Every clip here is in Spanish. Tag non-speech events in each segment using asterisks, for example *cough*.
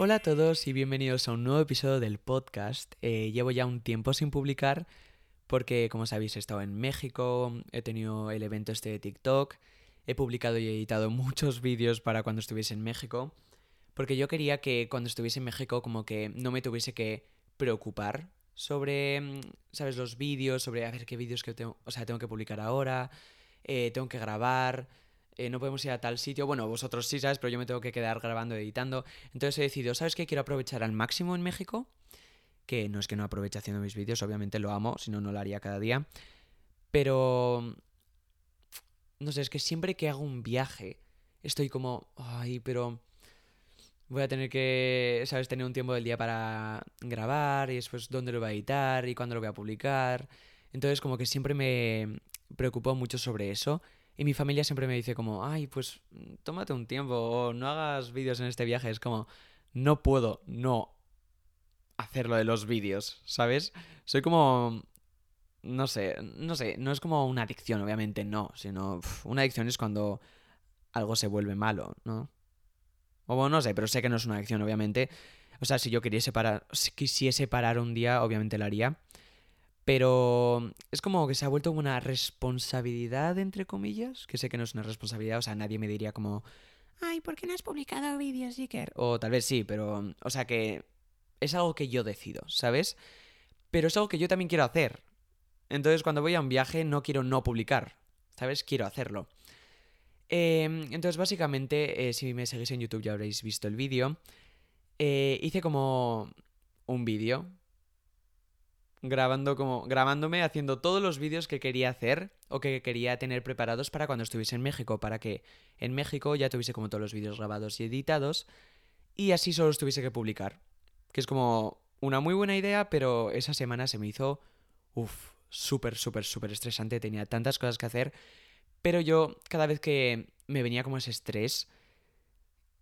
Hola a todos y bienvenidos a un nuevo episodio del podcast. Eh, llevo ya un tiempo sin publicar porque, como sabéis, he estado en México, he tenido el evento este de TikTok, he publicado y editado *laughs* muchos vídeos para cuando estuviese en México, porque yo quería que cuando estuviese en México como que no me tuviese que preocupar sobre, mm, ¿sabes? Los vídeos, sobre a ver qué vídeos que tengo, o sea, tengo que publicar ahora, eh, tengo que grabar, eh, no podemos ir a tal sitio. Bueno, vosotros sí, ¿sabes? Pero yo me tengo que quedar grabando, editando. Entonces he decidido, ¿sabes qué? Quiero aprovechar al máximo en México. Que no es que no aproveche haciendo mis vídeos, obviamente lo amo, si no, no lo haría cada día. Pero... No sé, es que siempre que hago un viaje, estoy como, ay, pero voy a tener que, ¿sabes? Tener un tiempo del día para grabar y después dónde lo voy a editar y cuándo lo voy a publicar. Entonces como que siempre me preocupo mucho sobre eso. Y mi familia siempre me dice como, ay, pues tómate un tiempo o no hagas vídeos en este viaje. Es como, no puedo no hacerlo de los vídeos, ¿sabes? Soy como... No sé, no sé, no es como una adicción, obviamente no, sino una adicción es cuando algo se vuelve malo, ¿no? O bueno, no sé, pero sé que no es una adicción, obviamente. O sea, si yo quisiese parar, si quisiese parar un día, obviamente lo haría. Pero es como que se ha vuelto una responsabilidad, entre comillas, que sé que no es una responsabilidad, o sea, nadie me diría como, ay, ¿por qué no has publicado vídeos, Iker? O tal vez sí, pero, o sea, que es algo que yo decido, ¿sabes? Pero es algo que yo también quiero hacer. Entonces, cuando voy a un viaje, no quiero no publicar, ¿sabes? Quiero hacerlo. Em, entonces, básicamente, eh, si me seguís en YouTube ya habréis visto el vídeo. Eh, hice como un vídeo grabando como grabándome haciendo todos los vídeos que quería hacer o que quería tener preparados para cuando estuviese en México, para que en México ya tuviese como todos los vídeos grabados y editados y así solo los tuviese que publicar. Que es como una muy buena idea, pero esa semana se me hizo uff, súper súper súper estresante, tenía tantas cosas que hacer, pero yo cada vez que me venía como ese estrés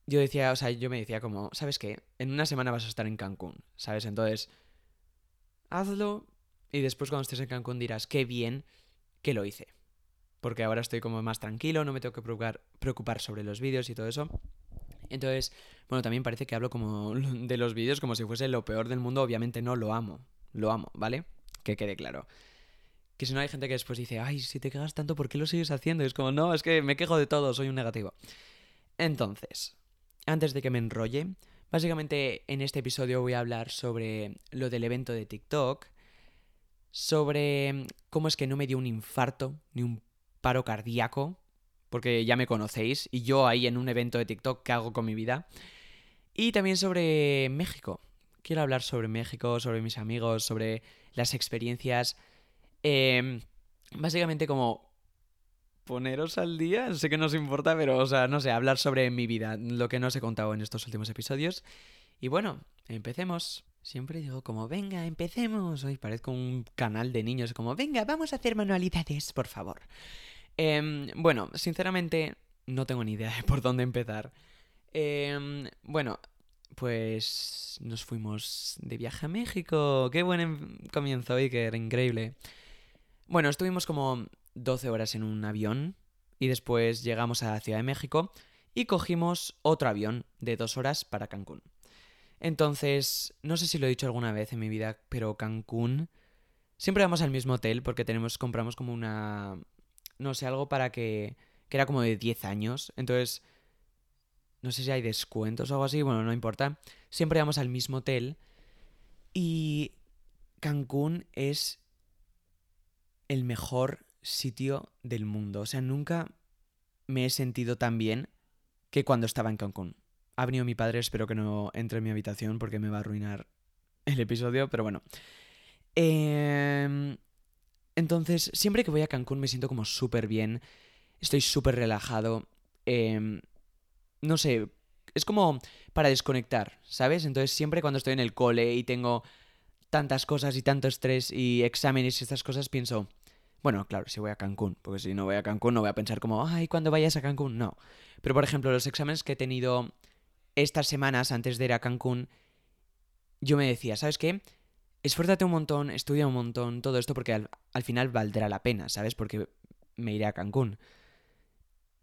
yo decía, o sea, yo me decía como, ¿sabes qué? En una semana vas a estar en Cancún, ¿sabes? Entonces, hazlo y después cuando estés en Cancún dirás, qué bien que lo hice. Porque ahora estoy como más tranquilo, no me tengo que preocupar, preocupar sobre los vídeos y todo eso. Entonces, bueno, también parece que hablo como *laughs* de los vídeos como si fuese lo peor del mundo. Obviamente no lo amo, lo amo, ¿vale? Que quede claro. Que si no hay gente que después dice, ay, si te quejas tanto, ¿por qué lo sigues haciendo? Y es como, no, es que me quejo de todo, soy un negativo. Entonces, antes de que me enrolle, Básicamente en este episodio voy a hablar sobre lo del evento de TikTok, sobre cómo es que no me dio un infarto ni un paro cardíaco, porque ya me conocéis, y yo ahí en un evento de TikTok, ¿qué hago con mi vida? Y también sobre México. Quiero hablar sobre México, sobre mis amigos, sobre las experiencias. Em, básicamente como poneros al día. Sé que no os importa, pero, o sea, no sé, hablar sobre mi vida, lo que no os he contado en estos últimos episodios. Y bueno, empecemos. Siempre digo como, venga, empecemos. Hoy parezco un canal de niños, como, venga, vamos a hacer manualidades, por favor. Em, bueno, sinceramente, no tengo ni idea de por dónde empezar. Em, bueno, pues nos fuimos de viaje a México. Qué buen em, comienzo, Iker, increíble. Bueno, estuvimos como 12 horas en un avión y después llegamos a la Ciudad de México y cogimos otro avión de dos horas para Cancún. Entonces, no sé si lo he dicho alguna vez en mi vida, pero Cancún siempre vamos al mismo hotel porque tenemos compramos como una no sé, algo para que que era como de 10 años, entonces no sé si hay descuentos o algo así, bueno, no importa. Siempre vamos al mismo hotel y Cancún es el mejor sitio del mundo. O sea, nunca me he sentido tan bien que cuando estaba en Cancún. Ha venido mi padre, espero que no entre en mi habitación porque me va a arruinar el episodio, pero bueno. Em, entonces, siempre que voy a Cancún me siento como súper bien, estoy súper relajado. Em, no sé, es como para desconectar, ¿sabes? Entonces, siempre cuando estoy en el cole y tengo tantas cosas y tanto estrés y exámenes y estas cosas, pienso, bueno, claro, si voy a Cancún, porque si no voy a Cancún no voy a pensar como, ay, cuando vayas a Cancún, no. Pero por ejemplo, los exámenes que he tenido estas semanas antes de ir a Cancún, yo me decía, ¿sabes qué? Esfuérzate un montón, estudia un montón, todo esto porque al, al final valdrá la pena, ¿sabes? Porque me iré a Cancún.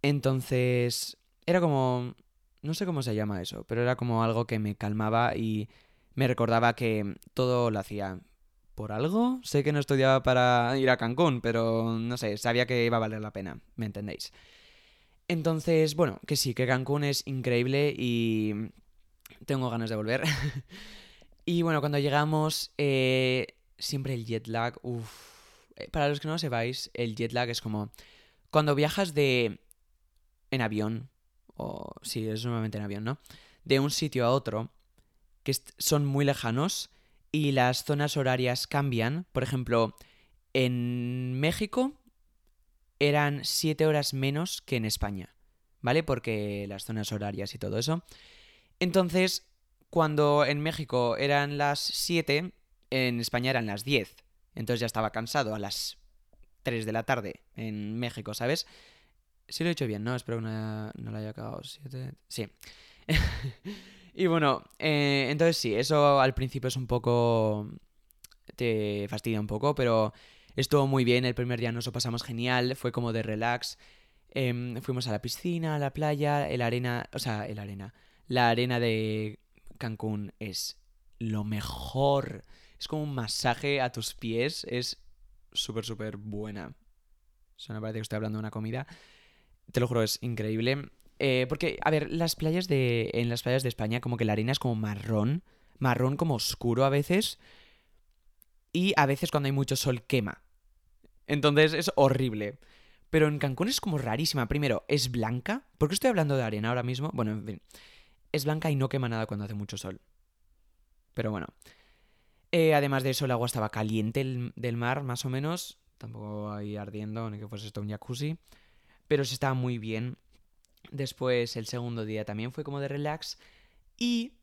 Entonces, era como, No sé cómo se llama eso, pero era como algo que me calmaba y me recordaba que todo lo hacía por algo. Sé que no estudiaba para ir a Cancún, pero no sé, sabía que iba a valer la pena, ¿me entendéis? Entonces, bueno, que sí, que Cancún es increíble y tengo ganas de volver. *laughs* y bueno, cuando llegamos, eh, siempre el jet lag, uff. Eh, para los que no lo sepáis, el jet lag es como cuando viajas de... en avión, o sí, es normalmente en avión, ¿no? De un sitio a otro, que son muy lejanos y las zonas horarias cambian. Por ejemplo, en México eran 7 horas menos que en España, ¿vale? Porque las zonas horarias y todo eso. Entonces, cuando en México eran las 7, en España eran las 10. Entonces ya estaba cansado a las 3 de la tarde en México, ¿sabes? Sí lo he hecho bien, ¿no? Espero que no, lo haya acabado. Sí. *laughs* y bueno, eh, entonces sí, eso al principio es un poco... te fastidia un poco, pero estuvo muy bien. El primer día nos lo pasamos genial, fue como de relax. Em, fuimos a la piscina, a la playa, el arena... O sea, el arena. La arena de Cancún es lo mejor. Es como un masaje a tus pies. Es súper, súper buena. O me parece que estoy hablando de una comida. Te lo juro, es increíble. Eh, porque, a ver, las playas de. En las playas de España, como que la arena es como marrón. Marrón como oscuro a veces. Y a veces cuando hay mucho sol quema. Entonces es horrible. Pero en Cancún es como rarísima. Primero, es blanca. ¿Por qué estoy hablando de arena ahora mismo? Bueno, en fin. Es blanca y no quema nada cuando hace mucho sol. Pero bueno. Eh, además de eso, el agua estaba caliente del mar, más o menos. Tampoco ahí ardiendo, ni que fuese esto un jacuzzi. Pero se estaba muy bien. Después, el segundo día también fue como de relax. Y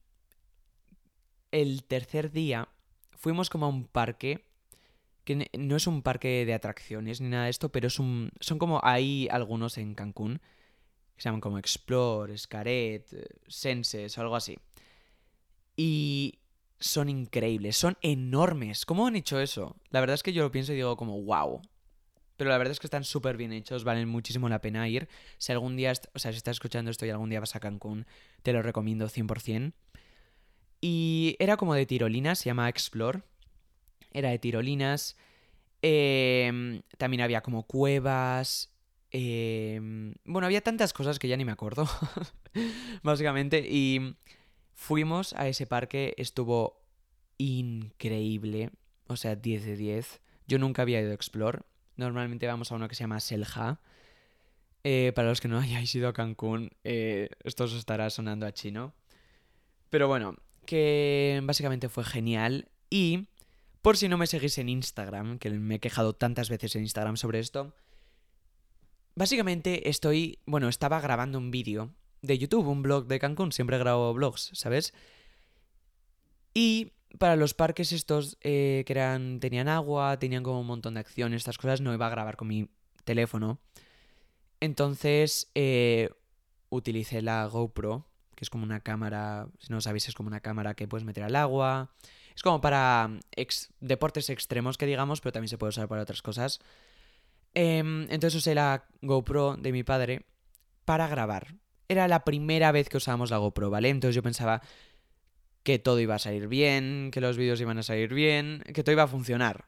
el tercer día fuimos como a un parque. Que no es un parque de atracciones ni nada de esto, pero es un. Son como hay algunos en Cancún. Que se llaman como Explore, Scaret, eh, Senses o algo así. Y son increíbles, son enormes. ¿Cómo han hecho eso? La verdad es que yo lo pienso y digo como, wow. Pero la verdad es que están súper bien hechos, valen muchísimo la pena ir. Si algún día, o sea, si estás escuchando esto y algún día vas a Cancún, te lo recomiendo 100%. Y era como de tirolinas, se llama Explore. Era de tirolinas. Em, también había como cuevas. Em, bueno, había tantas cosas que ya ni me acuerdo, *laughs* básicamente. Y Fuimos a ese parque, estuvo increíble, o sea, 10 de 10. Yo nunca había ido a Explore. Normalmente vamos a uno que se llama Selja. Eh, para los que no *laughs* hayáis ido a Cancún, eh, esto os estará sonando a chino. Pero bueno, que básicamente fue genial. Y por si no me seguís en Instagram, que me he quejado tantas veces en Instagram sobre esto, básicamente estoy, bueno, estaba grabando un vídeo de YouTube, un blog de Cancún, siempre grabo blogs, ¿sabes? Y para los parques estos eh, que eran tenían agua, tenían como un montón de acciones, estas cosas, no iba a grabar con mi teléfono. Entonces eh, utilicé la GoPro, que es como una cámara, si no sabéis, es como una cámara que puedes meter al agua. Es como para deportes extremos, que digamos, pero también se puede usar para otras cosas. Em, entonces usé la GoPro de mi padre para grabar era la primera vez que usábamos la GoPro, ¿vale? Entonces yo pensaba que todo iba a salir bien, que los vídeos iban a salir bien, que todo iba a funcionar.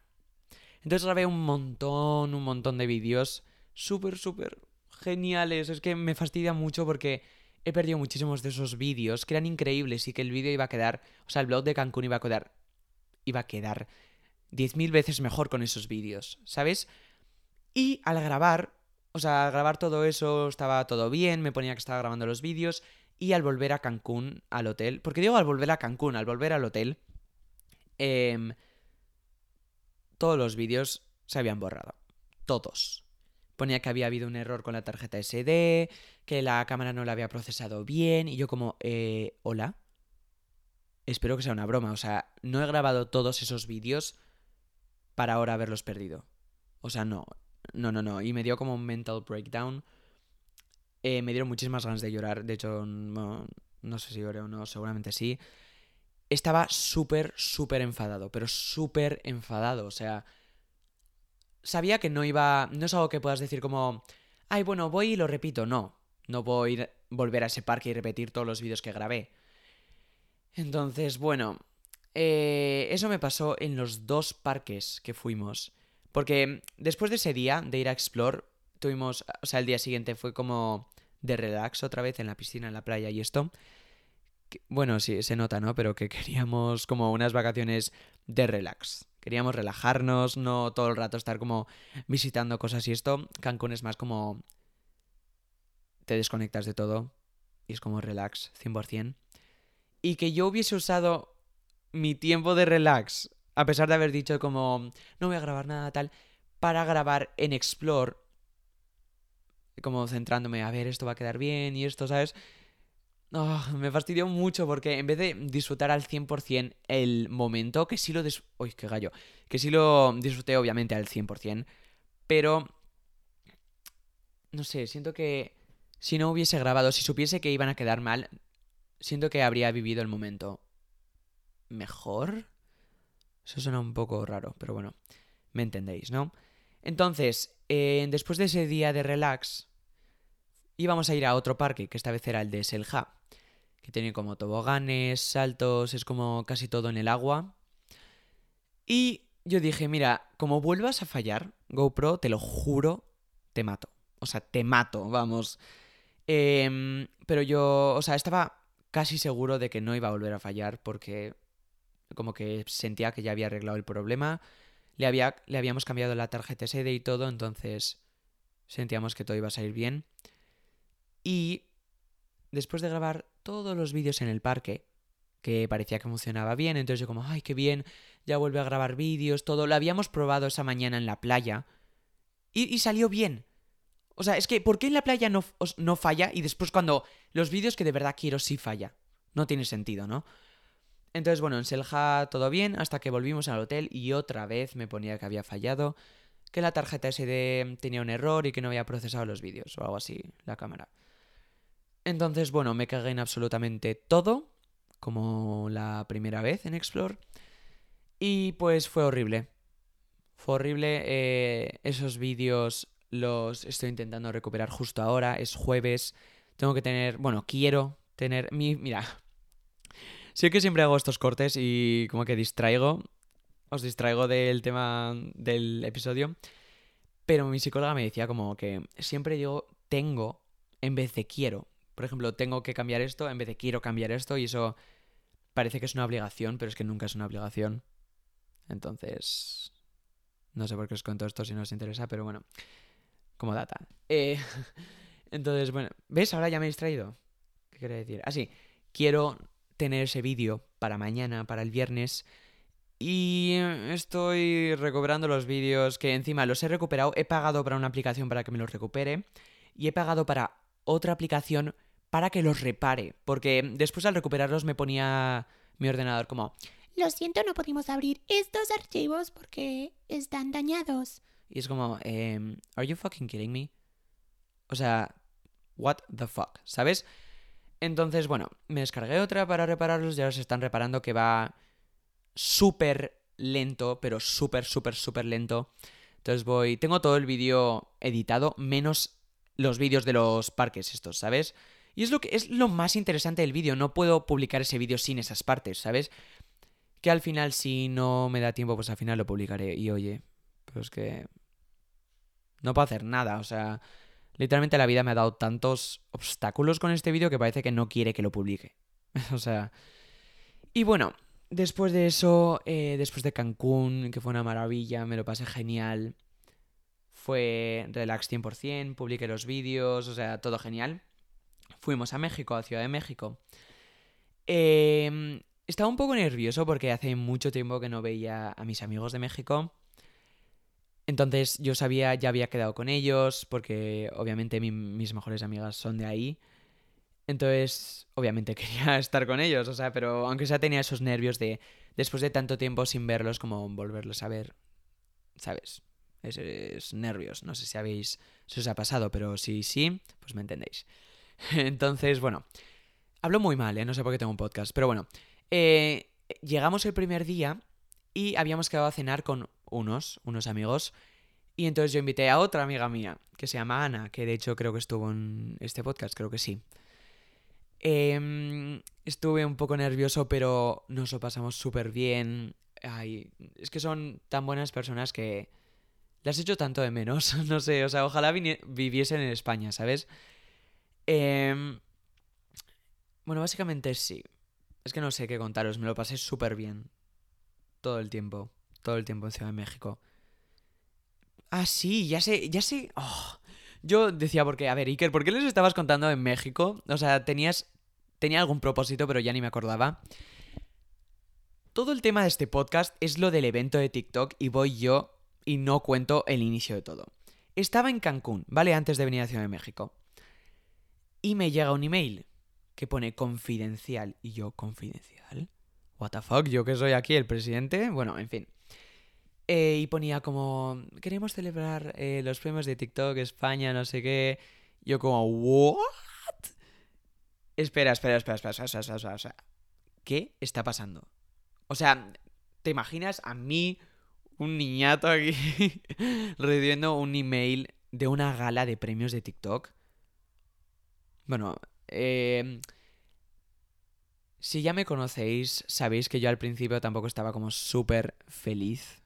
Entonces grabé un montón, un montón de vídeos súper, súper geniales. Es que me fastidia mucho porque he perdido muchísimos de esos vídeos que eran increíbles y que el vídeo iba a quedar, o sea, el blog de Cancún iba a quedar, iba a quedar 10.000 veces mejor con esos vídeos, ¿sabes? Y al grabar o sea, al grabar todo eso estaba todo bien, me ponía que estaba grabando los vídeos y al volver a Cancún, al hotel, porque digo al volver a Cancún, al volver al hotel, em, todos los vídeos se habían borrado. Todos. Ponía que había habido un error con la tarjeta SD, que la cámara no la había procesado bien y yo como, eh, hola. Espero que sea una broma, o sea, no he grabado todos esos vídeos para ahora haberlos perdido. O sea, no, no, no, no. Y me dio como un mental breakdown. Eh, me dieron muchísimas ganas de llorar. De hecho, no, no sé si lloré o no, seguramente sí. Estaba súper, súper enfadado, pero súper enfadado. O sea, sabía que no iba... No es algo que puedas decir como, ay, bueno, voy y lo repito. No. No puedo ir, volver a ese parque y repetir todos los vídeos que grabé. Entonces, bueno, eh, eso me pasó en los dos parques que fuimos. Porque después de ese día de ir a Explore, tuvimos, o sea, el día siguiente fue como de relax otra vez en la piscina, en la playa y esto. Bueno, sí, se nota, ¿no? Pero que *laughs* queríamos como unas vacaciones de relax. Queríamos relajarnos, no todo el rato estar como visitando cosas y esto. Cancún es más como... Te desconectas de todo y es como relax, 100%. Y que yo hubiese usado mi tiempo de relax, a pesar de haber dicho como no voy a grabar nada tal, para grabar en Explore, como centrándome, a ver, esto va a quedar bien y esto, ¿sabes? Ah, me fastidió mucho porque en vez de disfrutar al 100% el momento, que sí lo... Dis Uy, qué gallo. Que sí lo disfruté obviamente al 100%, pero... No sé, siento que si no hubiese grabado, si supiese que iban a quedar mal, siento que habría vivido el momento mejor. Eso suena un poco raro, pero bueno, me entendéis, ¿no? Entonces, eh, después de ese día de relax, íbamos a ir a otro parque, que esta vez era el de Selja, que tiene como toboganes, saltos, es como casi todo en el agua. Y yo dije, mira, como vuelvas a fallar, GoPro, te lo juro, te mato. O sea, te mato, vamos. Em, pero yo, o sea, estaba casi seguro de que no iba a volver a fallar porque como que sentía que ya había arreglado el problema. Le, había, le habíamos cambiado la tarjeta SD y todo, entonces sentíamos que todo iba a salir bien. Y después de grabar todos los vídeos en el parque, que parecía que funcionaba bien, entonces yo como, ay, qué bien, ya vuelve a grabar vídeos, todo, lo habíamos probado esa mañana en la playa y, salió bien. O sea, es que, ¿por qué en la playa no, no falla y después cuando los vídeos que de verdad quiero sí falla? No tiene sentido, ¿no? Entonces, bueno, en Selja todo bien, hasta que volvimos al hotel y otra vez me ponía que había fallado que la tarjeta SD tenía un error y que no había procesado los vídeos o algo así, la cámara. Entonces, bueno, me cagué en absolutamente todo, como la primera vez en Explore. Y pues fue horrible. Fue horrible. Eh, esos vídeos los estoy intentando recuperar justo ahora. Es jueves. Tengo que tener, bueno, quiero tener mi... Mira, *laughs* sé que siempre hago estos cortes y como que distraigo os distraigo del tema del episodio, pero mi psicóloga me decía como que siempre digo tengo en vez de quiero. Por ejemplo, tengo que cambiar esto en vez de quiero cambiar esto y eso parece que es una obligación, pero es que nunca es una obligación. Entonces, no sé por qué os cuento esto si no os interesa, pero bueno, como data. Eh, *laughs* entonces, bueno, ¿ves? Ahora ya me he distraído. ¿Qué quiere decir? Ah, quiero tener ese vídeo para mañana, para el viernes, y estoy recuperando los vídeos que encima los he recuperado. He pagado para una aplicación para que me los recupere. Y he pagado para otra aplicación para que los repare. Porque después al recuperarlos me ponía mi ordenador como... Lo siento, no pudimos abrir estos archivos porque están dañados. Y es como... Eh, ¿Are you fucking kidding me? O sea... What the fuck, ¿sabes? Entonces, bueno, me descargué otra para repararlos y ahora se están reparando que va súper lento, pero súper, súper, súper lento. Entonces voy... Tengo todo el vídeo editado, menos los vídeos de los parques estos, ¿sabes? Y es lo que es lo más interesante del vídeo, no puedo publicar ese vídeo sin esas partes, ¿sabes? Que al final si no me da tiempo, pues al final lo publicaré y oye, pues que no puedo hacer nada, o sea, literalmente la vida me ha dado tantos obstáculos con este vídeo que parece que no quiere que lo publique. *laughs* o sea, y bueno, Después de eso, eh, después de Cancún, que fue una maravilla, me lo pasé genial. Fue relax 100%, publiqué los vídeos, o sea, todo genial. Fuimos a México, a Ciudad de México. Em, estaba un poco nervioso porque hace mucho tiempo que no veía a mis amigos de México. Entonces yo sabía, ya había quedado con ellos, porque obviamente mis mejores amigas son de ahí. Entonces, obviamente *laughs* quería estar con ellos, o sea, pero aunque sea tenía esos nervios de, después de tanto tiempo sin verlos, como volverlos a ver, ¿sabes? Esos nervios, no sé si habéis, si os ha pasado, pero si sí, pues me entendéis. *laughs* Entonces, bueno, hablo muy mal, ¿eh? No sé por qué tengo un podcast, pero bueno, eh, llegamos el primer día y habíamos quedado a cenar con unos, unos amigos, Y entonces yo invité a otra amiga mía, que se llama Ana, que de hecho creo que estuvo en este podcast, creo que sí. Em, estuve un poco nervioso, pero nos lo pasamos súper bien. Ay, es que son tan buenas personas que las echo tanto de menos. *laughs* no sé, o sea, ojalá viviesen en España, ¿sabes? Em, bueno, básicamente sí. Es que no sé qué contaros, me lo pasé súper bien. Todo el tiempo. Todo el tiempo en Ciudad de México. Ah, sí, ya sé, ya sé. Oh. Yo decía, porque, a ver, Iker, ¿por qué les estabas contando en México? O sea, tenías. Tenía algún propósito, pero ya ni me acordaba. Todo el tema de este podcast es lo del evento de TikTok y voy yo y no cuento el inicio de todo. Estaba en Cancún, ¿vale? Antes de venir a Ciudad de México. Y me llega un email que pone confidencial. Y yo, ¿confidencial? ¿What the fuck? ¿Yo que soy aquí el presidente? Bueno, en fin. Eh, y ponía como, queremos celebrar eh, los premios de TikTok España, no sé qué. Yo como, ¿what? Espera, espera, espera, espera, espera, espera, espera. ¿Qué está pasando? O sea, ¿te imaginas a mí, un niñato aquí, *laughs* recibiendo un email de una gala de premios de TikTok? Bueno, eh, si ya me conocéis, sabéis que yo al principio tampoco estaba como súper feliz.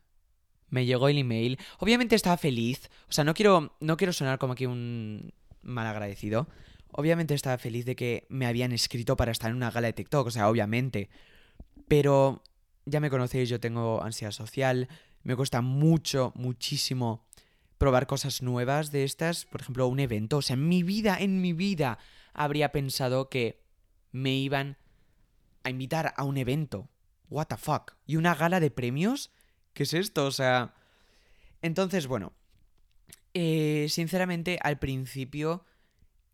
Me llegó el email. Obviamente estaba feliz. O sea, no quiero, no quiero sonar como aquí un mal agradecido. Obviamente estaba feliz de que me habían escrito para estar en una gala de TikTok. O sea, obviamente. Pero ya me conocéis, yo tengo ansiedad social. Me cuesta mucho, muchísimo probar cosas nuevas de estas. Por ejemplo, un evento. O sea, en mi vida, en mi vida habría pensado que me iban a invitar a un evento. What the fuck? ¿Y una gala de premios? ¿Qué es esto? O sea... Entonces, bueno. Eh, sinceramente, al principio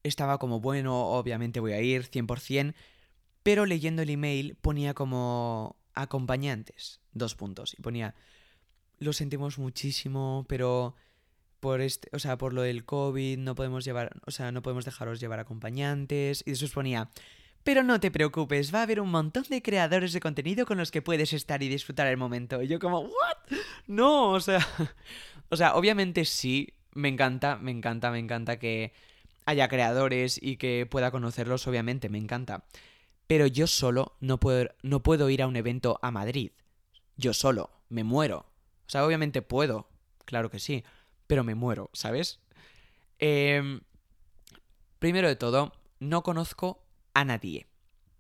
estaba como, bueno, obviamente voy a ir 100%, pero leyendo el email ponía como acompañantes, dos puntos, y ponía, lo sentimos muchísimo, pero por este, o sea, por lo del COVID, no podemos llevar, o sea, no podemos dejaros llevar acompañantes. Y después ponía, pero no te preocupes, va a haber un montón de creadores de contenido con los que puedes estar y disfrutar el momento. Y yo como, ¿what? No, o sea, *laughs* o sea, obviamente sí, me encanta, me encanta, me encanta que haya creadores y que pueda conocerlos, obviamente, me encanta. Pero yo solo no puedo, no puedo ir a un evento a Madrid. Yo solo, me muero. O sea, obviamente puedo, claro que sí pero me muero, ¿sabes? Em, primero de todo, no conozco a nadie.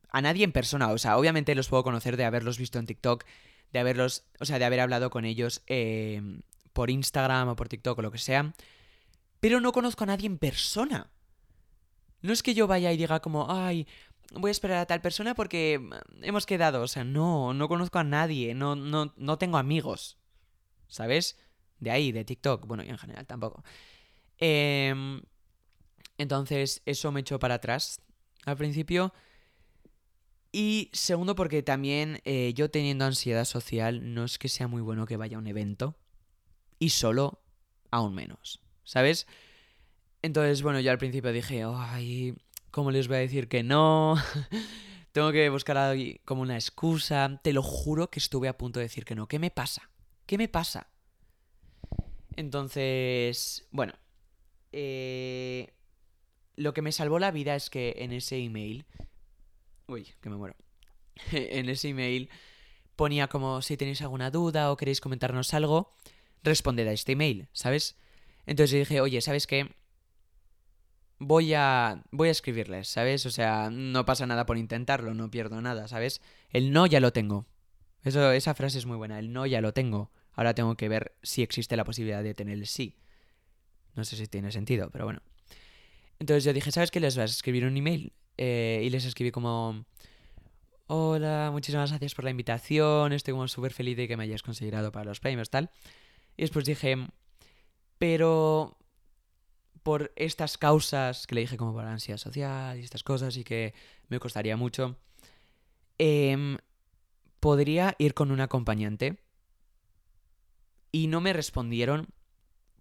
A nadie en persona. O sea, obviamente los puedo conocer de haberlos visto en TikTok, de haberlos, o sea, de haber hablado con ellos em, por Instagram o por TikTok o lo que sea. Pero no conozco a nadie en persona. No es que yo vaya y diga como, ay, voy a esperar a tal persona porque hemos quedado. O sea, no, no conozco a nadie, no, no, no tengo amigos. ¿Sabes? De ahí, de TikTok, bueno, y en general tampoco. Em, entonces, eso me echó para atrás al principio. Y segundo, porque también eh, yo teniendo ansiedad social, no es que sea muy bueno que vaya a un evento. Y solo, aún menos. ¿Sabes? Entonces, bueno, yo al principio dije, ay, ¿cómo les voy a decir que no? *laughs* Tengo que buscar ahí como una excusa. Te lo juro que estuve a punto de decir que no. ¿Qué me pasa? ¿Qué me pasa? Entonces, bueno, eh, lo que me salvó la vida es que en ese email... Uy, que me muero. *laughs* en ese email ponía como si tenéis alguna duda o queréis comentarnos algo, responded a este email, ¿sabes? Entonces dije, oye, ¿sabes qué? Voy a, voy a escribirles, ¿sabes? O sea, no pasa nada por intentarlo, no pierdo nada, ¿sabes? El no ya lo tengo. Eso, esa frase es muy buena, el no ya lo tengo. Ahora tengo que ver si existe la posibilidad de tener el sí. No sé si tiene sentido, pero bueno. Entonces yo dije, ¿sabes qué? Les vas a escribir un email. Eh, y les escribí como... Hola, muchísimas gracias por la invitación. Estoy como súper feliz de que me hayas considerado para los premios, tal. Y después dije... Pero... Por estas causas que le dije como por la ansiedad social y estas cosas y que me costaría mucho. Em, podría ir con un acompañante y no me respondieron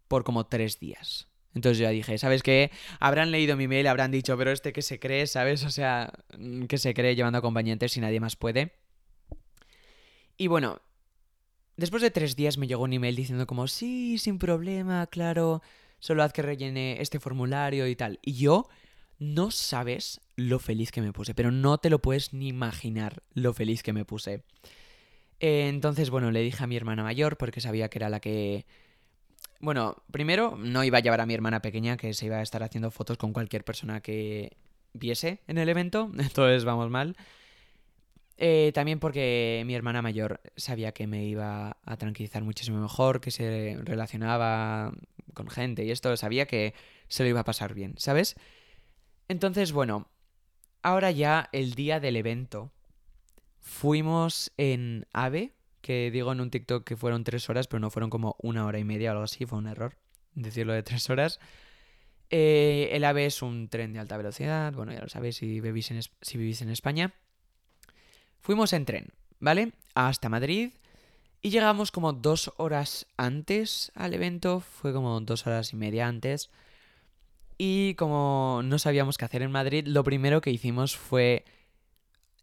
por como tres días. Entonces yo ya dije, ¿sabes qué? Habrán leído mi mail, habrán dicho, pero este que se cree, ¿sabes? O sea, mm, que se cree llevando acompañantes si nadie más puede. Y bueno, después de tres días me llegó un email diciendo como, sí, sin problema, claro, solo haz que rellene este formulario y tal. Y yo no sabes lo feliz que me puse, pero no te lo puedes ni imaginar lo feliz que me puse. Eh, entonces, bueno, le dije a mi hermana mayor porque sabía que era la que... Bueno, primero no iba a llevar a mi hermana pequeña que se iba a estar haciendo fotos con cualquier persona que viese en el evento, *laughs* entonces vamos mal. Eh, también porque mi hermana mayor sabía que me iba a tranquilizar muchísimo mejor, que se relacionaba con gente y esto, sabía que se lo iba a pasar bien, ¿sabes? Entonces, bueno, ahora ya el día del evento, fuimos en AVE, que digo en un TikTok que fueron tres horas, pero no fueron como una hora y media o algo así, fue un error decirlo de tres horas. Eh, el AVE es un tren de alta velocidad, bueno, ya lo sabéis si vivís en, si vivís en España. Fuimos en tren, ¿vale? Hasta Madrid. Y llegamos como dos horas antes al evento, fue como dos horas y media antes. Y como no sabíamos qué hacer en Madrid, lo primero que hicimos fue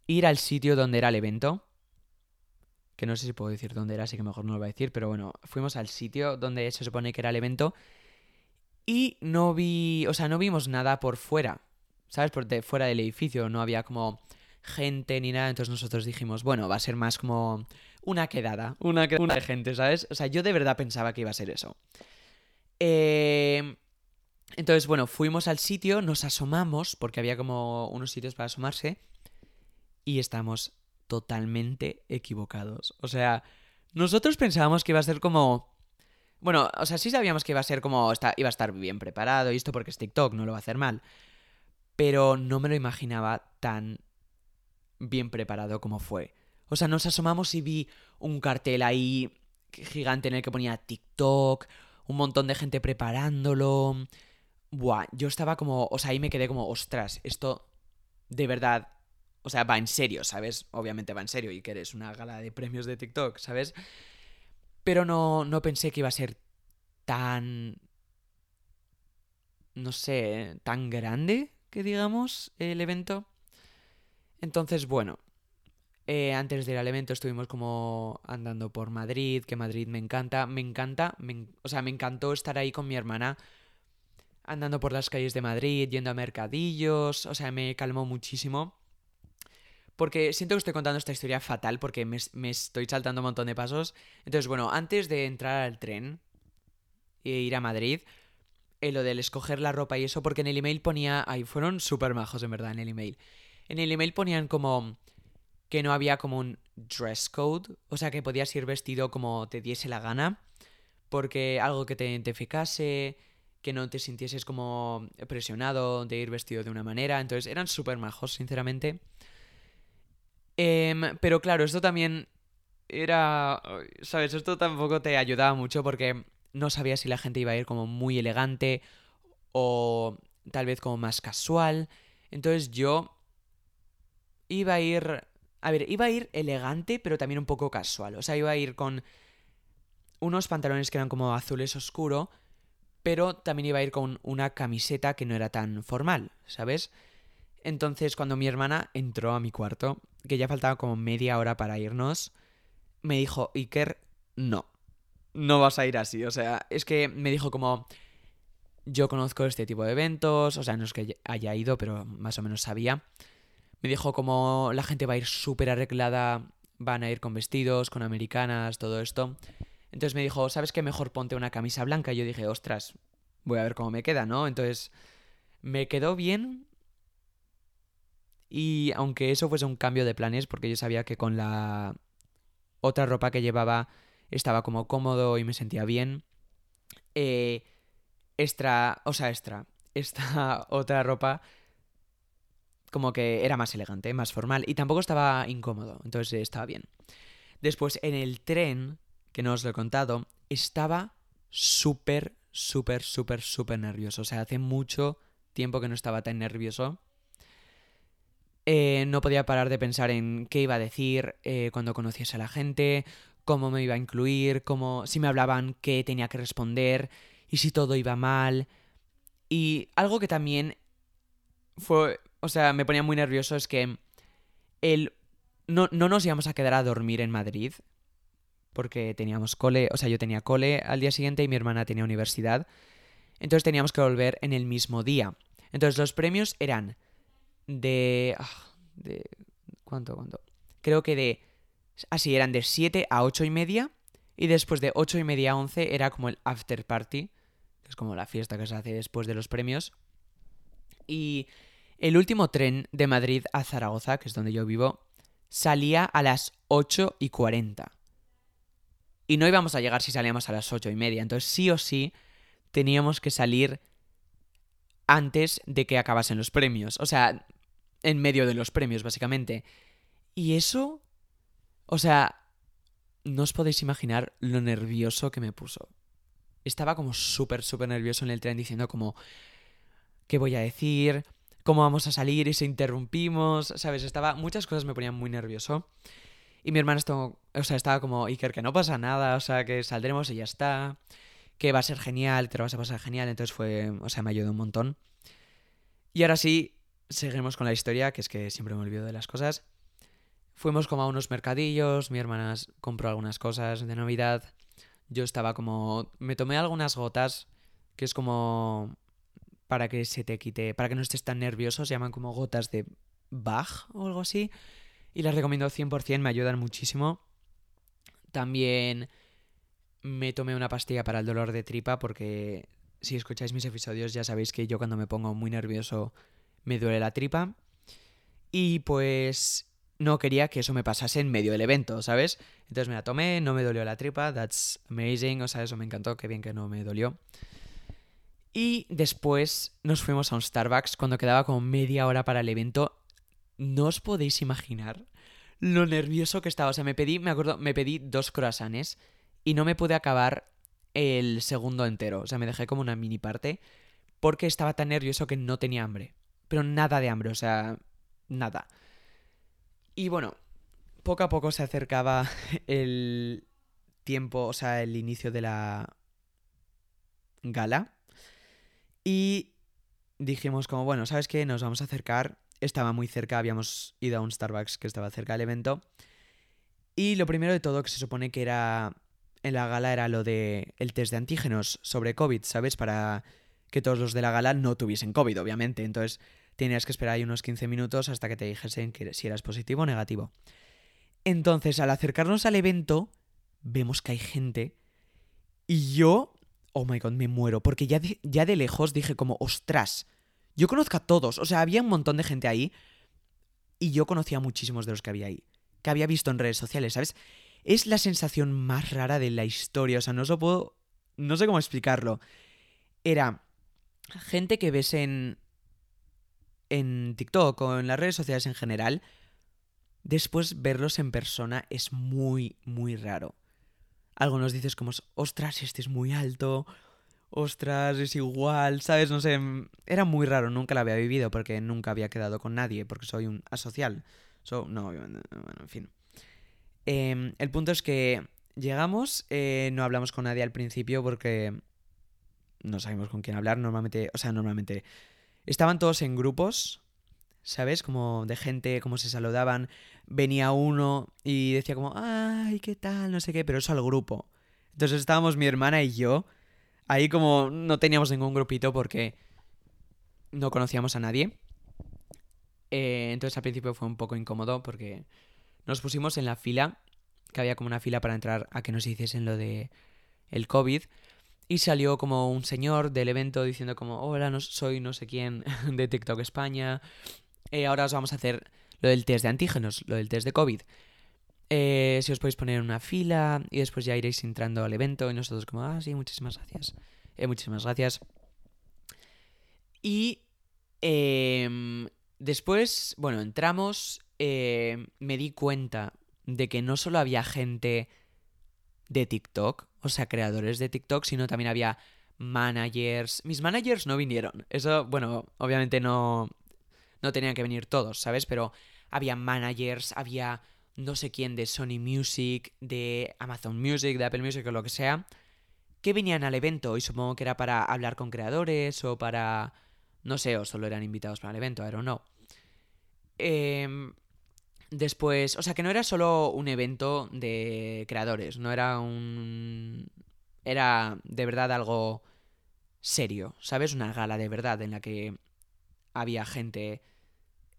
ir al sitio donde era el evento. Que no sé si puedo decir dónde era, así que mejor no lo voy a decir, pero bueno, fuimos al sitio donde se supone que era el evento. Y no vi, o sea, no vimos nada por fuera, ¿sabes? Por fuera del edificio, no había como gente ni nada. Entonces nosotros dijimos, bueno, va a ser más como una quedada, una quedada de gente, ¿sabes? O sea, yo de verdad pensaba que iba a ser eso. Eh, entonces, bueno, fuimos al sitio, nos asomamos, porque había como unos sitios para asomarse, y estamos totalmente equivocados. O sea, nosotros pensábamos que iba a ser como... Bueno, o sea, sí sabíamos que iba a ser como... iba a estar bien preparado y esto porque es TikTok, no lo va a hacer mal. Pero no me lo imaginaba tan bien preparado como fue. O sea, nos asomamos y vi un cartel ahí gigante en el que ponía TikTok, un montón de gente preparándolo. Buah, yo estaba como, o sea, ahí me quedé como, ostras, esto de verdad, o sea, va en serio, ¿sabes? Obviamente va en serio y que eres una gala de premios de TikTok, ¿sabes? Pero no, no pensé que iba a ser tan, no sé, tan grande que digamos el evento. Entonces, bueno, eh, antes de ir al evento estuvimos como andando por Madrid, que Madrid me encanta, me encanta, o sea, me encantó estar ahí con mi hermana, andando por las calles de Madrid, yendo a mercadillos, o sea, me calmó muchísimo. Porque siento que estoy contando esta historia fatal porque me, estoy saltando un montón de pasos. Entonces, bueno, antes de entrar al tren e ir a Madrid, eh, lo del escoger la ropa y eso, porque en el email ponía, ay, fueron súper majos en verdad en el email. En el email ponían como que no había como un dress code, o sea que podías ir vestido como te diese la gana, porque algo que te identificase, que no te sintieses como presionado de ir vestido de una manera, entonces eran súper majos, sinceramente. Em, pero claro, esto también era, ¿sabes? Esto tampoco te ayudaba mucho porque no sabías si la gente iba a ir como muy elegante o tal vez como más casual. Entonces yo iba a ir... A ver, iba a ir elegante, pero también un poco casual. O sea, iba a ir con unos pantalones que eran como azules oscuro, pero también iba a ir con una camiseta que no era tan formal, ¿sabes? Entonces, cuando mi hermana entró a mi cuarto, que ya faltaba como media hora para irnos, me dijo, Iker, no, no vas a ir así. O sea, es que me dijo como, yo conozco este tipo de eventos, o sea, no es que haya ido, pero más o menos sabía. Me dijo como la gente va a ir súper arreglada, van a ir con vestidos, con americanas, todo esto. Entonces me dijo, ¿sabes qué? Mejor ponte una camisa blanca. Y yo dije, ostras, voy a ver cómo me queda, ¿no? Entonces me quedó bien. Y aunque eso fuese un cambio de planes, porque yo sabía que con la otra ropa que llevaba estaba como cómodo y me sentía bien. Eh, extra, o sea, extra, *laughs* esta otra ropa como que era más elegante, más formal y tampoco estaba incómodo, entonces estaba bien. Después en el tren, que no os lo he contado, estaba súper, súper, súper, súper nervioso. O sea, hace mucho tiempo que no estaba tan nervioso. Eh, no podía parar de pensar en qué iba a decir eh, cuando conociese a la gente, cómo me iba a incluir, cómo, si me hablaban, qué tenía que responder y si todo iba mal. Y algo que también fue o sea, me ponía muy nervioso es que el, no, no nos íbamos a quedar a dormir en Madrid, porque teníamos cole, o sea, yo tenía cole al día siguiente y mi hermana tenía universidad. Entonces teníamos que volver en el mismo día. Entonces los premios eran de... ah, de ¿Cuánto? ¿Cuánto? Creo que de... Así, eran de 7 a 8 y media. Y después de 8 y media a 11 era como el after party. Que es como la fiesta que se hace después de los premios. Y el último tren de Madrid a Zaragoza, que es donde yo vivo, salía a las 8 y 40. Y no íbamos a llegar si salíamos a las 8 y media. Entonces sí o sí teníamos que salir antes de que acabasen los premios. O sea, en medio de los premios, básicamente. Y eso, o sea, no os podéis imaginar lo nervioso que me puso. Estaba como súper, súper nervioso en el tren diciendo como, ¿qué voy a decir? ¿Cómo vamos a salir? Y se interrumpimos, ¿sabes? Estaba, muchas cosas me ponían muy nervioso. Y mi hermana estaba, o sea, estaba como, Iker, que no pasa nada, o sea, que saldremos y ya está, que va a ser genial, te lo vas a pasar genial. Entonces fue, o sea, me ayudó un montón. Y ahora sí, seguimos con la historia, que es que siempre me olvido de las cosas. Fuimos como a unos mercadillos, mi hermana compró algunas cosas de Navidad. Yo estaba como... Me tomé algunas gotas, que es como... Para que se te quite, para que no estés tan nervioso, se llaman como gotas de Bach o algo así. Y las recomiendo 100%, me ayudan muchísimo. También me tomé una pastilla para el dolor de tripa porque si escucháis mis episodios ya sabéis que yo cuando me pongo muy nervioso me duele la tripa. Y pues no quería que eso me pasase en medio del evento, ¿sabes? Entonces me la tomé, no me dolió la tripa, that's amazing, o sea, eso me encantó, qué bien que no me dolió. Y después nos fuimos a un Starbucks cuando quedaba como media hora para el evento. No os podéis imaginar lo nervioso que estaba. O sea, me pedí, me acuerdo, me pedí dos croissants y no me pude acabar el segundo entero. O sea, me dejé como una mini parte porque estaba tan nervioso que no tenía hambre. Pero nada de hambre, o sea, nada. Y bueno, poco a poco se acercaba *laughs* el tiempo, o sea, el inicio de la gala. Y dijimos como, bueno, ¿sabes qué? Nos vamos a acercar. Estaba muy cerca, habíamos ido a un Starbucks que estaba cerca del evento. Y lo primero de todo que se supone que era en la gala era lo de el test de antígenos sobre COVID, ¿sabes? Para que todos los de la gala no tuviesen COVID, obviamente. Entonces tenías que esperar ahí unos 15 minutos hasta que te dijesen si eras positivo o negativo. Entonces, al acercarnos al evento, vemos que hay gente y yo, oh my god, me muero, porque ya de, ya de lejos dije como, ostras, yo conozco a todos, o sea, había un montón de gente ahí y yo conocía a muchísimos de los que había ahí, que había visto en redes sociales, ¿sabes? Es la sensación más rara de la historia, o sea, no os lo puedo, no sé cómo explicarlo. Era gente que ves en, en TikTok o en las redes sociales en general, después verlos en persona es muy, muy raro. Algo nos dices como, ostras, este es muy alto, ostras, es igual, ¿sabes? No sé, era muy raro, nunca lo había vivido porque nunca había quedado con nadie, porque soy un asocial. So, no, bueno, en fin. Eh, el punto es que llegamos, eh, no hablamos con nadie al principio porque no sabemos con quién hablar, normalmente, o sea, normalmente estaban todos en grupos, ¿sabes? Como de gente, como se saludaban. Venía uno y decía como, ay, ¿qué tal? No sé qué, pero eso al grupo. Entonces estábamos mi hermana y yo. Ahí como no teníamos ningún grupito porque no conocíamos a nadie. Eh, entonces al principio fue un poco incómodo porque nos pusimos en la fila, que había como una fila para entrar a que nos hiciesen lo de el COVID. Y salió como un señor del evento diciendo como, hola, no, soy no sé quién *laughs* de TikTok España. Eh, ahora os vamos a hacer lo del test de antígenos, lo del test de COVID. Eh, si os podéis poner en una fila y después ya iréis entrando al evento y nosotros como, ah, sí, muchísimas gracias. Eh, muchísimas gracias. Y em, después, bueno, entramos, me di cuenta de que no solo había gente de TikTok, o sea, creadores de TikTok, sino también había managers. Mis managers no vinieron. Eso, bueno, obviamente no, no tenían que venir todos, ¿sabes? Pero había managers, había no sé quién de Sony Music, de Amazon Music, de Apple Music o lo que sea, que venían al evento y supongo que era para hablar con creadores o para... no sé, o solo eran invitados para el evento, I don't know. Eh, Después, o sea, que no era solo un evento de creadores, no era un... Era de verdad algo serio, ¿sabes? Una gala de verdad en la que había gente,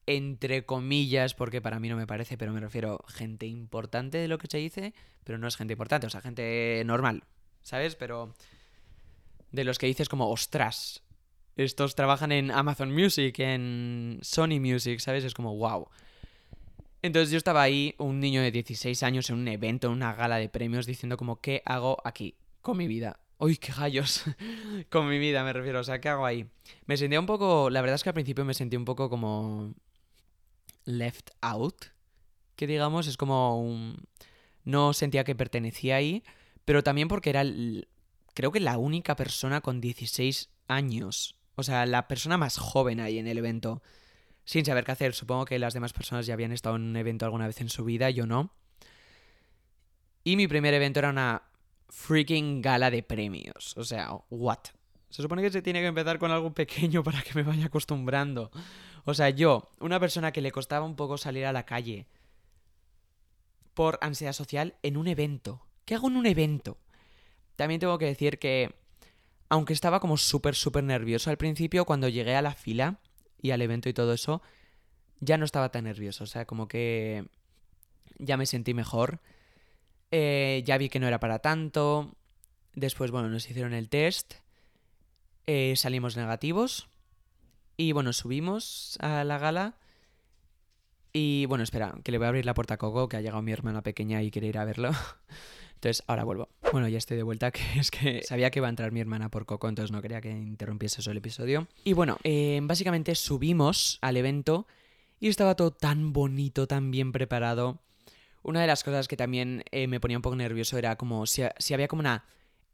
entre comillas, porque para mí no me parece, pero me refiero gente importante de lo que se dice, pero no es gente importante, o sea, gente normal, ¿sabes? Pero de los que dices como, ostras, estos trabajan en Amazon Music, en Sony Music, ¿sabes? Es como, wow. Entonces yo estaba ahí, un niño de 16 años, en un evento, en una gala de premios, diciendo como, ¿qué hago aquí con mi vida? Uy, qué gallos. *laughs* con mi vida me refiero, o sea, ¿qué hago ahí? Me sentía un poco, la verdad es que al principio me sentí un poco como left out, que digamos, es como un... No sentía que pertenecía ahí, pero también porque era, creo que la única persona con 16 años, o sea, la persona más joven ahí en el evento, sin saber qué hacer. Supongo que las demás personas ya habían estado en un evento alguna vez en su vida, yo no. Y mi primer evento era una freaking gala de premios. O sea, what? Se supone que se tiene que empezar con algo pequeño *laughs* para que me vaya acostumbrando. O sea, yo, una persona que le costaba un poco salir a la calle por ansiedad social en un evento. ¿Qué hago en un evento? También tengo que decir que, aunque estaba como súper, súper nervioso al principio, cuando llegué a la fila y al evento y todo eso, ya no estaba tan nervioso. O sea, como que ya me sentí mejor. Eh, ya vi que no era para tanto. Después, bueno, nos hicieron el test. Eh, salimos negativos. Y bueno, subimos a la gala. Y bueno, espera, que le voy a abrir la puerta a Coco, que ha llegado mi hermana pequeña y quiere ir a verlo. *laughs* Entonces, ahora vuelvo. Bueno, ya estoy de vuelta, *laughs* que es que sabía que iba a entrar mi hermana por Coco, entonces no quería que interrumpiese eso el episodio. Y bueno, eh, básicamente subimos al evento y estaba todo tan bonito, tan bien preparado. Una de las cosas que también eh, me ponía un poco nervioso era como si, si, había como una,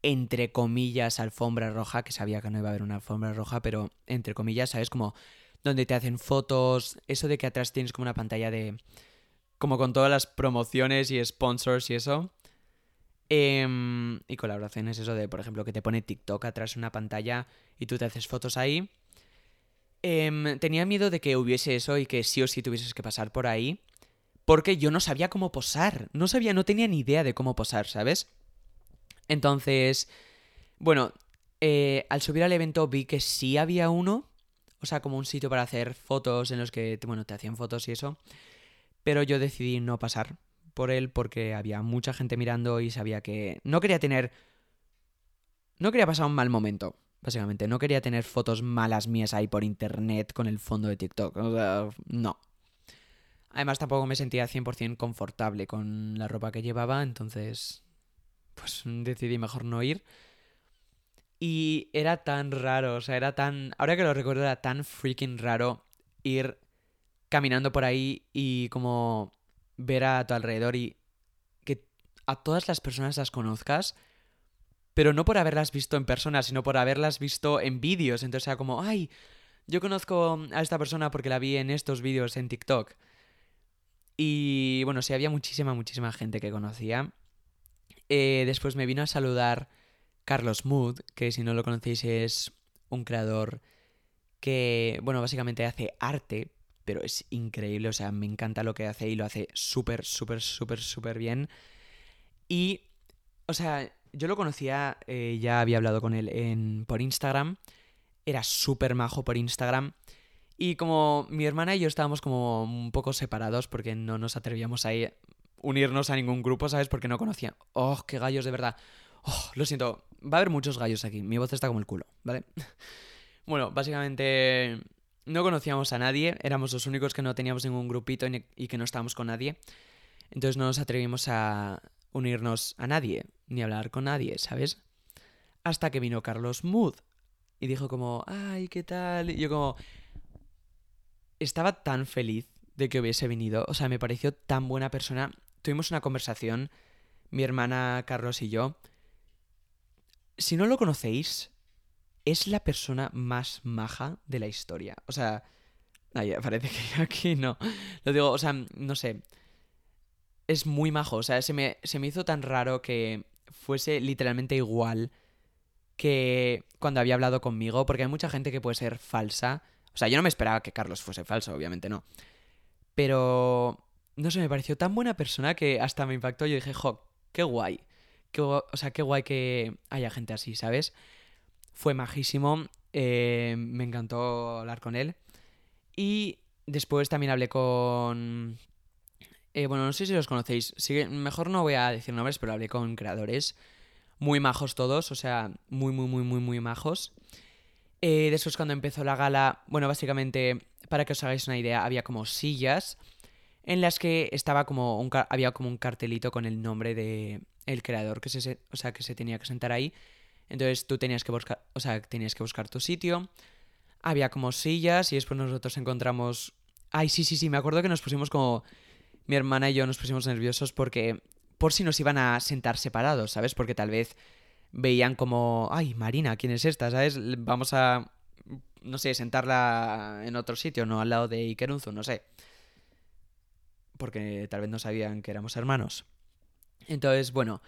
entre comillas, alfombra roja, que sabía que no iba a haber una alfombra roja, pero entre comillas, ¿sabes? Como donde te hacen fotos, eso de que atrás tienes como una pantalla de... como con todas las promociones y sponsors y eso. Eh, y colaboraciones, eso de, por ejemplo, que te pone TikTok atrás una pantalla y tú te haces fotos ahí. Eh, tenía miedo de que hubiese eso y que sí o sí tuvieses que pasar por ahí porque yo no sabía cómo posar. No sabía, no tenía ni idea de cómo posar, ¿sabes? Entonces, bueno, eh, al subir al evento vi que sí había uno, o sea, como un sitio para hacer fotos en los que, bueno, te hacían fotos y eso, pero yo decidí no pasar por él porque había mucha gente mirando y sabía que no quería tener... No quería pasar un mal momento, básicamente. No quería tener fotos malas mías ahí por internet con el fondo de TikTok. O sea, no. Además tampoco me sentía 100% confortable con la ropa que llevaba, entonces pues decidí mejor no ir. Y era tan raro, o sea, era tan... Ahora que lo recuerdo, era tan freaking raro ir caminando por ahí y como ver a tu alrededor y que a todas las personas las conozcas, pero no por haberlas visto en persona, sino por haberlas visto en vídeos. Entonces era como, ay, yo conozco a esta persona porque la vi en estos vídeos en TikTok. Y bueno, sí, había muchísima, muchísima gente que conocía. Eh, después me vino a saludar Carlos Mood, que si no lo conocéis es un creador que, bueno, básicamente hace arte, pero es increíble, o sea, me encanta lo que hace y lo hace súper, súper, súper, súper bien. Y, o sea, yo lo conocía, eh, ya había hablado con él en, por Instagram, era súper majo por Instagram. Y como mi hermana y yo estábamos como un poco separados porque no nos atrevíamos a unirnos a ningún grupo, ¿sabes? Porque no conocía. Oh, qué gallos, de verdad. Oh, lo siento, va a haber muchos gallos aquí. Mi voz está como el culo, ¿vale? *laughs* bueno, básicamente no conocíamos a nadie, éramos los únicos que no teníamos ningún grupito y que no estábamos con nadie. Entonces no nos atrevimos a unirnos a nadie, ni hablar con nadie, ¿sabes? Hasta que vino Carlos Mood y dijo como, ay, ¿qué tal? Y yo como, estaba tan feliz de que hubiese venido. O sea, me pareció tan buena persona. Tuvimos una conversación, mi hermana Carlos y yo. Si no lo conocéis, es la persona más maja de la historia. O sea, ay, parece que *laughs* aquí no. Lo digo, o sea, no sé. Es muy majo. O sea, se me, se me hizo tan raro que fuese literalmente igual que cuando había hablado conmigo, porque hay mucha gente que puede ser falsa o sea, yo no me esperaba que Carlos fuese falso, obviamente no. Pero no sé, me pareció tan buena persona que hasta me impactó. Yo dije, jo, qué guay. Qué, o sea, qué guay que haya gente así, ¿sabes? Fue majísimo. eh, me encantó hablar con él. Y después también hablé con... eh, bueno, no sé si los conocéis. Mejor no voy a decir nombres, pero hablé con creadores. Muy majos todos, o sea, muy, muy, muy, muy, muy majos. Eh, después cuando empezó la gala, bueno, básicamente, para que os hagáis una idea, había como sillas en las que estaba como un había como un cartelito con el nombre de el creador que se- o sea, que se tenía que sentar ahí. Entonces tú tenías que buscar, o sea, tenías que buscar tu sitio. Había como sillas y después nosotros encontramos Ay, sí, sí, sí, me acuerdo que nos pusimos como mi hermana y yo nos pusimos nerviosos porque por si nos iban a sentar separados, ¿sabes? Porque tal vez veían como, ay, Marina, ¿quién es esta? ¿Sabes? Vamos a, no sé, sentarla en otro sitio, no al lado de Ikerunzu, no sé. Porque tal vez no sabían que éramos hermanos. Entonces, bueno,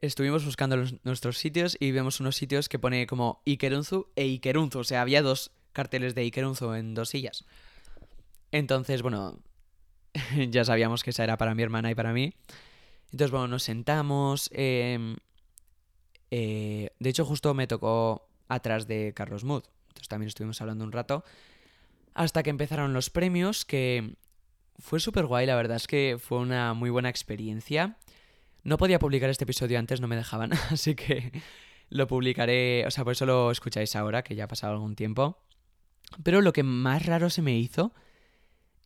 estuvimos buscando nuestros sitios y vemos unos sitios que pone como Ikerunzu e Ikerunzu. O sea, había dos carteles de Ikerunzu en dos sillas. Entonces, bueno, *laughs* ya sabíamos que esa era para mi hermana y para mí. Entonces, bueno, nos sentamos. em, eh, de hecho, justo me tocó atrás de Carlos Mood. Entonces también estuvimos hablando un rato. Hasta que empezaron los premios, que fue súper guay, la verdad es que fue una muy buena experiencia. No podía publicar este episodio antes, no me dejaban, *laughs* así que lo publicaré, o sea, por eso lo escucháis ahora, que ya ha pasado algún tiempo. Pero lo que más raro se me hizo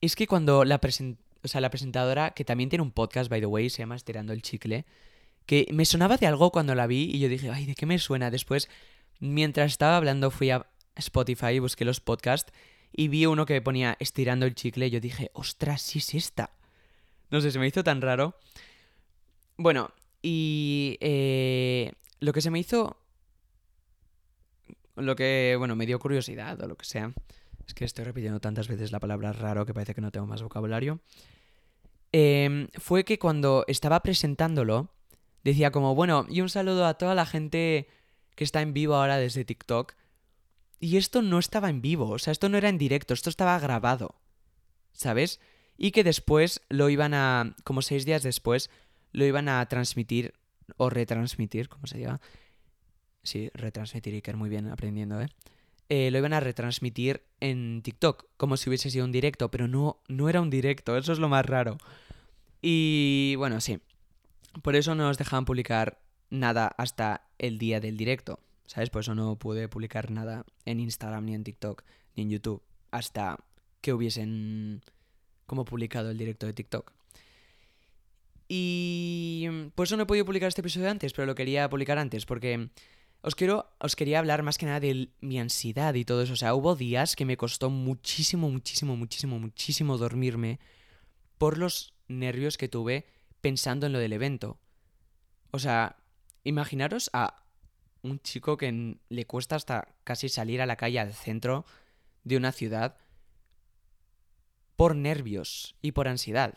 es que cuando la, presen- o sea, la presentadora, que también tiene un podcast, by the way, se llama Estirando el Chicle, que me sonaba de algo cuando la vi y yo dije, ay, ¿de qué me suena? Después, mientras estaba hablando, fui a Spotify busqué los podcasts y vi uno que ponía Estirando el Chicle y yo dije, ostras, sí es esta. No sé, se me hizo tan raro. Bueno, y eh, lo que se me hizo... Lo que, bueno, me dio curiosidad o lo que sea. Es que estoy repitiendo tantas veces la palabra raro que parece que no tengo más vocabulario. Em, fue que cuando estaba presentándolo, decía como, bueno, y un saludo a toda la gente que está en vivo ahora desde TikTok. Y esto no estaba en vivo, o sea, esto no era en directo, esto estaba grabado. ¿Sabes? Y que después lo iban a, como seis días después, lo iban a transmitir o retransmitir, como se diga. Sí, retransmitir, Iker, muy bien aprendiendo, ¿eh? Eh, lo iban a retransmitir en TikTok, como si hubiese sido un directo, pero no, no era un directo, eso es lo más raro. Y bueno, sí, por eso no nos dejaban publicar nada hasta el día del directo, ¿sabes? Por eso no pude publicar nada en Instagram, ni en TikTok, ni en YouTube, hasta que hubiesen como publicado el directo de TikTok. Y por eso no he podido publicar este episodio antes, pero lo quería publicar antes, porque os quiero, os quería hablar más que nada de mi ansiedad y todo eso. O sea, hubo días que me costó muchísimo, muchísimo, muchísimo, muchísimo dormirme por los nervios que tuve pensando en lo del evento. O sea, imaginaros a un chico que le cuesta hasta casi salir a la calle al centro de una ciudad por nervios y por ansiedad.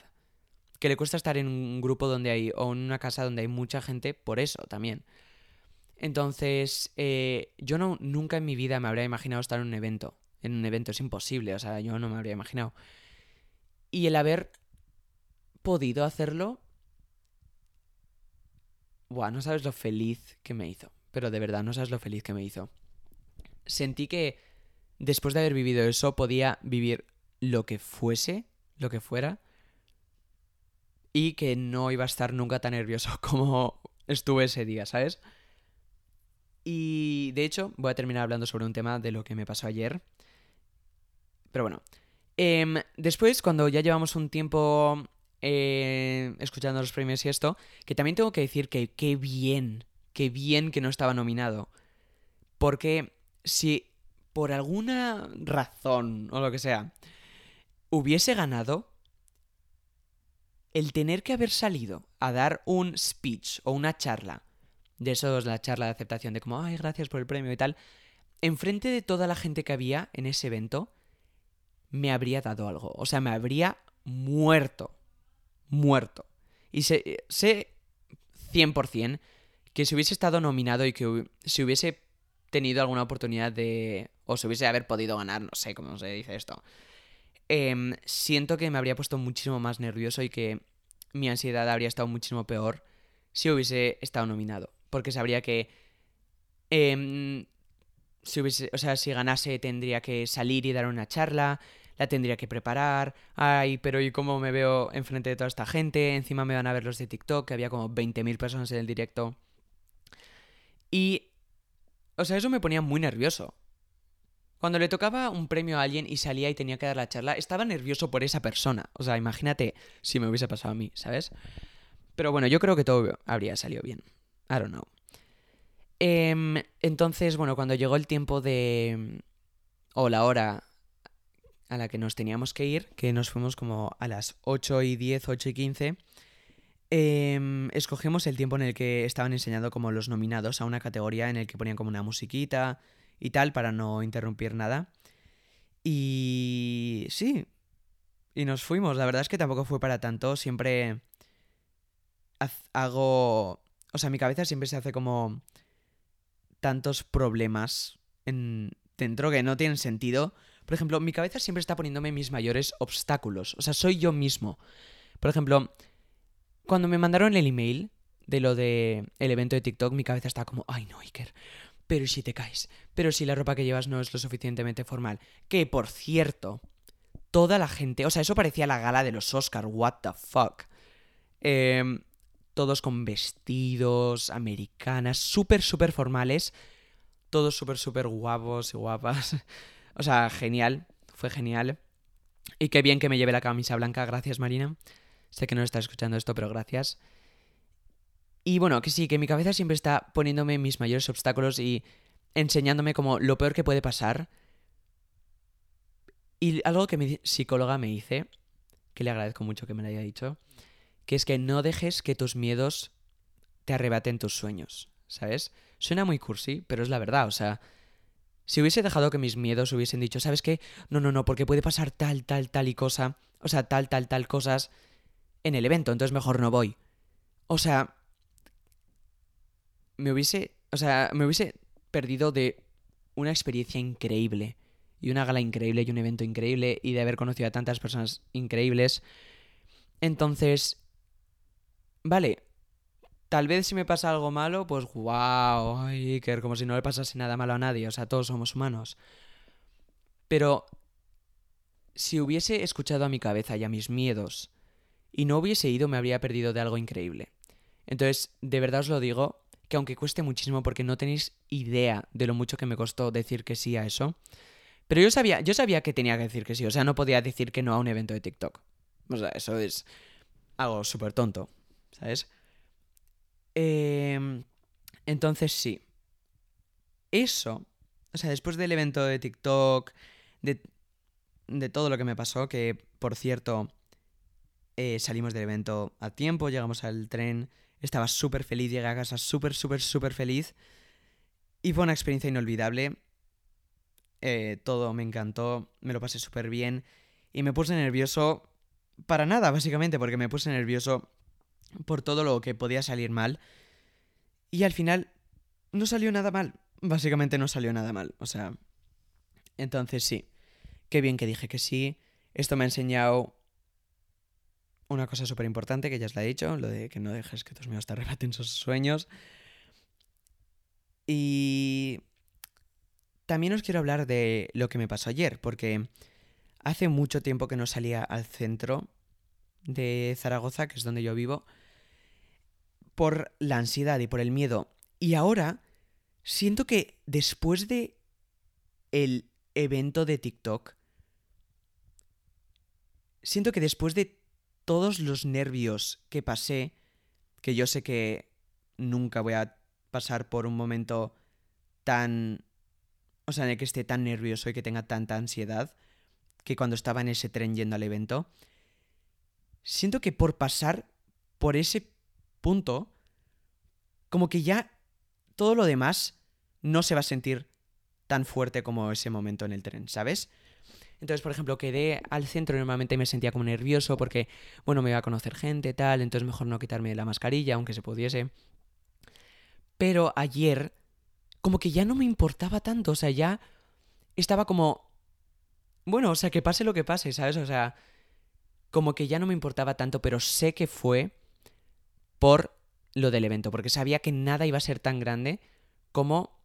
Que le cuesta estar en un grupo donde hay, o en una casa donde hay mucha gente por eso también. Entonces, eh, yo no, nunca en mi vida me habría imaginado estar en un evento. En un evento es imposible, o sea, yo no me habría imaginado. Y el haber podido hacerlo... Buah, no sabes lo feliz que me hizo. Pero de verdad, no sabes lo feliz que me hizo. Sentí que después de haber vivido eso podía vivir lo que fuese, lo que fuera, y que no iba a estar nunca tan nervioso *laughs* como estuve ese día, ¿sabes? Y de hecho, voy a terminar hablando sobre un tema de lo que me pasó ayer. Pero bueno. Em, después, cuando ya llevamos un tiempo eh, escuchando los premios y esto, que también tengo que decir que qué bien, qué bien que no estaba nominado. Porque si por alguna razón o lo que sea hubiese ganado, el tener que haber salido a dar un speech o una charla, de esos, la charla de aceptación, de como, ay, gracias por el premio y tal, enfrente de toda la gente que había en ese evento, me habría dado algo. O sea, me habría muerto. Muerto. Y sé, sé 100% que si hubiese estado nominado y que si hubiese tenido alguna oportunidad de... o si hubiese haber podido ganar, no sé cómo se dice esto, em, siento que me habría puesto muchísimo más nervioso y que mi ansiedad habría estado muchísimo peor si hubiese estado nominado. Porque sabría que em, si hubiese, o sea, si ganase tendría que salir y dar una charla, la tendría que preparar. Ay, pero ¿y cómo me veo enfrente de toda esta gente? Encima me van a ver los de TikTok, que había como 20.000 personas en el directo. Y, o sea, eso me ponía muy nervioso. Cuando le tocaba un premio a alguien y salía y tenía que dar la charla, estaba nervioso por esa persona. O sea, imagínate si me hubiese pasado a mí, ¿sabes? Pero bueno, yo creo que todo habría salido bien. I don't know. Em, entonces, bueno, cuando llegó el tiempo de... o la hora a la que nos teníamos que ir, que nos fuimos como a las 8 y 10, 8 y 15, em, escogimos el tiempo en el que estaban enseñando como los nominados a una categoría en el que ponían como una musiquita y tal para no interrumpir nada. Y sí, y nos fuimos. La verdad es que tampoco fue para tanto. Siempre hago... O sea, mi cabeza siempre se hace como tantos problemas en... dentro que no tienen sentido. Por ejemplo, mi cabeza siempre está poniéndome mis mayores obstáculos. O sea, soy yo mismo. Por ejemplo, cuando me mandaron el email de lo de el evento de TikTok, mi cabeza estaba como, ay no, Iker, pero si te caes, pero si la ropa que llevas no es lo suficientemente formal. Que, por cierto, toda la gente, o sea, eso parecía la gala de los Oscar, what the fuck. Em, todos con vestidos, americanas, súper, súper formales. Todos súper, súper guapos y guapas. *laughs* o sea, genial, fue genial. Y qué bien que me lleve la camisa blanca, gracias Marina. Sé que no estás escuchando esto, pero gracias. Y bueno, que sí, que mi cabeza siempre está poniéndome mis mayores obstáculos y enseñándome como lo peor que puede pasar. Y algo que mi psicóloga me dice, que le agradezco mucho que me lo haya dicho, que es que no dejes que tus miedos te arrebaten tus sueños, ¿sabes? Suena muy cursi, pero es la verdad, o sea, si hubiese dejado que mis miedos hubiesen dicho, ¿sabes qué? No, no, no, porque puede pasar tal, tal, tal y cosa, o sea, tal, tal, tal cosas en el evento, entonces mejor no voy. O sea, me hubiese, o sea, me hubiese perdido de una experiencia increíble y una gala increíble y un evento increíble y de haber conocido a tantas personas increíbles. Entonces, vale, tal vez si me pasa algo malo, pues wow, como si no le pasase nada malo a nadie, o sea, todos somos humanos. Pero si hubiese escuchado a mi cabeza y a mis miedos y no hubiese ido, me habría perdido de algo increíble. Entonces, de verdad os lo digo, que aunque cueste muchísimo porque no tenéis idea de lo mucho que me costó decir que sí a eso, pero yo sabía, yo sabía que tenía que decir que sí, o sea, no podía decir que no a un evento de TikTok. O sea, eso es algo súper tonto, ¿sabes? Em, entonces sí. Eso, o sea, después del evento de TikTok, de, de todo lo que me pasó, que por cierto, eh, salimos del evento a tiempo, llegamos al tren, estaba súper feliz, llegué a casa súper, súper, súper feliz. Y fue una experiencia inolvidable. Eh, todo me encantó, me lo pasé súper bien. Y me puse nervioso para nada, básicamente, porque me puse nervioso por todo lo que podía salir mal. Y al final no salió nada mal. Básicamente no salió nada mal. O sea... Entonces sí. Qué bien que dije que sí. Esto me ha enseñado una cosa súper importante que ya os la he dicho, lo de que no dejes que tus miedos te arrebaten sus sueños. Y también os quiero hablar de lo que me pasó ayer, porque hace mucho tiempo que no salía al centro de Zaragoza, que es donde yo vivo, por la ansiedad y por el miedo. Y ahora siento que después de el evento de TikTok, siento que después de todos los nervios que pasé, que yo sé que nunca voy a pasar por un momento tan... O sea, en el que esté tan nervioso y que tenga tanta ansiedad, que cuando estaba en ese tren yendo al evento, siento que por pasar por ese punto, como que ya todo lo demás no se va a sentir tan fuerte como ese momento en el tren, ¿sabes? Entonces, por ejemplo, quedé al centro y normalmente me sentía como nervioso porque, bueno, me iba a conocer gente, tal, entonces mejor no quitarme la mascarilla, aunque se pudiese. Pero ayer, como que ya no me importaba tanto, o sea, ya estaba como bueno, o sea, que pase lo que pase, ¿sabes? O sea, como que ya no me importaba tanto, pero sé que fue por lo del evento, porque sabía que nada iba a ser tan grande como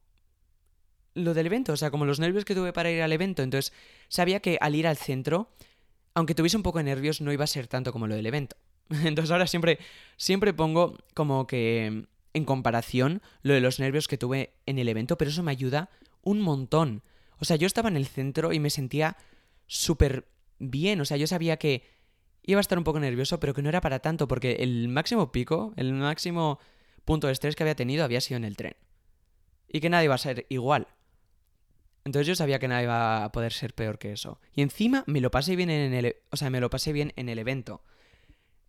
lo del evento, o sea, como los nervios que tuve para ir al evento. Entonces, sabía que al ir al centro, aunque tuviese un poco de nervios, no iba a ser tanto como lo del evento. *laughs* Entonces ahora siempre, siempre pongo como que en comparación lo de los nervios que tuve en el evento, pero eso me ayuda un montón. O sea, yo estaba en el centro y me sentía súper bien. O sea, yo sabía que iba a estar un poco nervioso, pero que no era para tanto, porque el máximo pico, el máximo punto de estrés que había tenido había sido en el tren. Y que nada iba a ser igual. Entonces yo sabía que nada iba a poder ser peor que eso. Y encima me lo pasé bien en el, o sea, me lo pasé bien en el evento.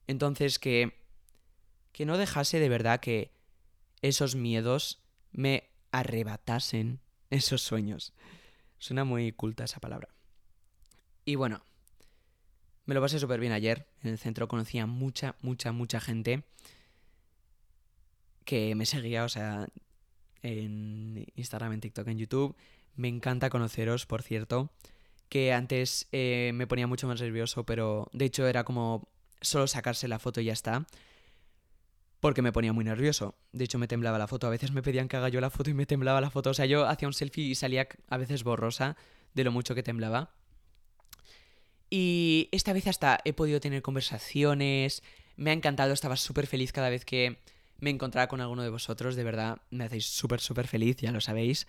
Entonces que que no dejase de verdad que esos miedos me arrebatasen *laughs* esos sueños. Suena muy culta esa palabra. Y bueno, me lo pasé súper bien ayer. En el centro conocía mucha, mucha, mucha gente que me seguía, o sea, en Instagram, en TikTok, en YouTube. Me encanta conoceros, por cierto. Que antes eh, me ponía mucho más nervioso, pero de hecho era como solo sacarse la foto y ya está. Porque me ponía muy nervioso. De hecho, me temblaba la foto. A veces me pedían que haga yo la foto y me temblaba la foto. O sea, yo hacía un selfie y salía a veces borrosa de lo mucho que temblaba. Y esta vez hasta he podido tener conversaciones. Me ha encantado, estaba súper feliz cada vez que me encontraba con alguno de vosotros. De verdad, me hacéis súper, súper feliz, ya lo sabéis.